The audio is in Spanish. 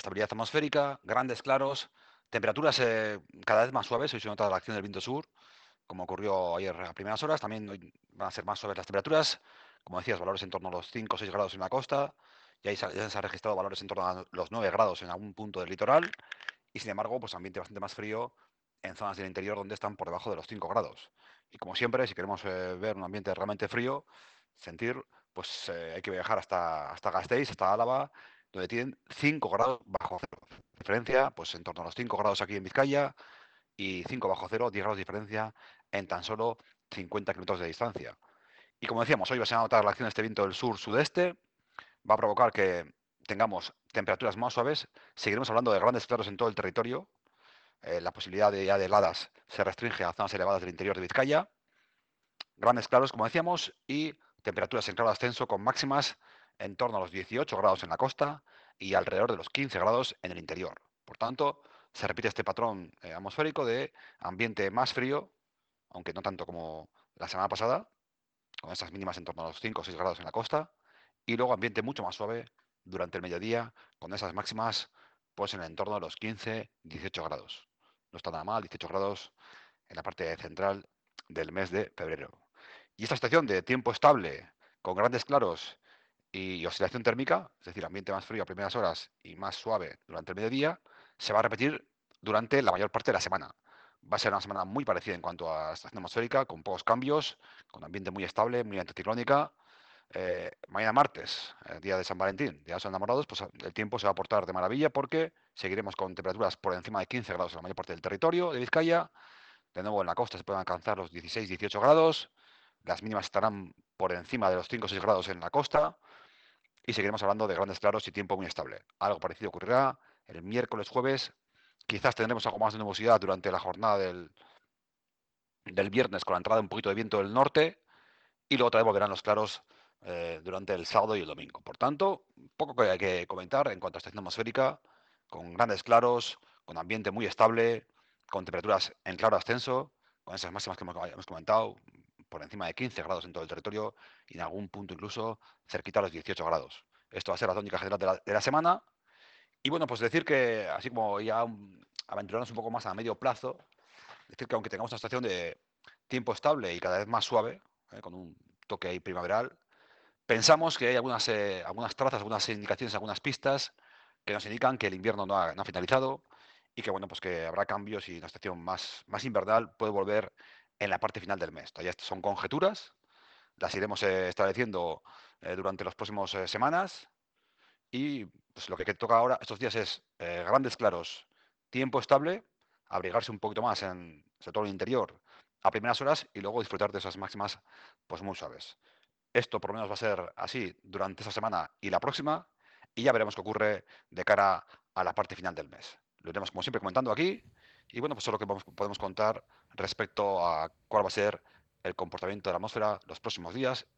estabilidad atmosférica, grandes claros, temperaturas eh, cada vez más suaves. Hoy se nota la acción del viento sur, como ocurrió ayer a primeras horas. También van a ser más suaves las temperaturas. Como decías, valores en torno a los 5 o 6 grados en la costa. Ya, ya se han registrado valores en torno a los 9 grados en algún punto del litoral. Y sin embargo, pues ambiente bastante más frío en zonas del interior donde están por debajo de los 5 grados. Y como siempre, si queremos eh, ver un ambiente realmente frío, sentir, pues eh, hay que viajar hasta, hasta Gasteiz, hasta Álava, donde tienen 5 grados bajo cero. Diferencia, pues en torno a los 5 grados aquí en Vizcaya y 5 bajo cero, 10 grados de diferencia en tan solo 50 kilómetros de distancia. Y como decíamos, hoy va a notar la acción de este viento del sur-sudeste, va a provocar que tengamos temperaturas más suaves, seguiremos hablando de grandes claros en todo el territorio, eh, la posibilidad de, de heladas se restringe a zonas elevadas del interior de Vizcaya, grandes claros, como decíamos, y temperaturas en claro ascenso con máximas en torno a los 18 grados en la costa y alrededor de los 15 grados en el interior. Por tanto, se repite este patrón eh, atmosférico de ambiente más frío, aunque no tanto como la semana pasada, con estas mínimas en torno a los 5 o 6 grados en la costa, y luego ambiente mucho más suave durante el mediodía, con esas máximas pues en el entorno de los 15-18 grados. No está nada mal, 18 grados en la parte central del mes de febrero. Y esta situación de tiempo estable, con grandes claros y oscilación térmica, es decir, ambiente más frío a primeras horas y más suave durante el mediodía, se va a repetir durante la mayor parte de la semana. Va a ser una semana muy parecida en cuanto a estación atmosférica, con pocos cambios, con ambiente muy estable, muy anticiclónica. Eh, mañana martes, el día de San Valentín, día de los enamorados, pues el tiempo se va a portar de maravilla porque seguiremos con temperaturas por encima de 15 grados en la mayor parte del territorio de Vizcaya. De nuevo en la costa se pueden alcanzar los 16-18 grados. Las mínimas estarán por encima de los 5 o 6 grados en la costa y seguiremos hablando de grandes claros y tiempo muy estable. Algo parecido ocurrirá el miércoles, jueves. Quizás tendremos algo más de nubosidad durante la jornada del, del viernes con la entrada de un poquito de viento del norte y luego otra vez volverán los claros eh, durante el sábado y el domingo. Por tanto, poco que hay que comentar en cuanto a estación atmosférica, con grandes claros, con ambiente muy estable, con temperaturas en claro ascenso, con esas máximas que hemos comentado, por encima de 15 grados en todo el territorio y en algún punto incluso cerquita a los 18 grados. Esto va a ser la tónica general de la, semana. Y bueno, pues decir que, así como ya aventurarnos un poco más a medio plazo, decir que aunque tengamos una situación de tiempo estable y cada vez más suave, ¿eh? con un toque ahí primaveral, pensamos que hay algunas, eh, algunas trazas, algunas indicaciones, algunas pistas que nos indican que el invierno no ha, no ha, finalizado y que bueno, pues que habrá cambios y una estación más, más invernal puede volver en la parte final del mes. Todavía son conjeturas, las iremos eh, estableciendo eh, durante las próximas eh, semanas y pues, lo que toca ahora estos días es grandes claros, tiempo estable, abrigarse un poquito más en sobre todo el interior a primeras horas y luego disfrutar de esas máximas pues muy suaves. Esto por lo menos va a ser así durante esta semana y la próxima y ya veremos qué ocurre de cara a la parte final del mes. Lo iremos como siempre comentando aquí y bueno, pues eso es lo que podemos contar respecto a cuál va a ser el comportamiento de la atmósfera los próximos días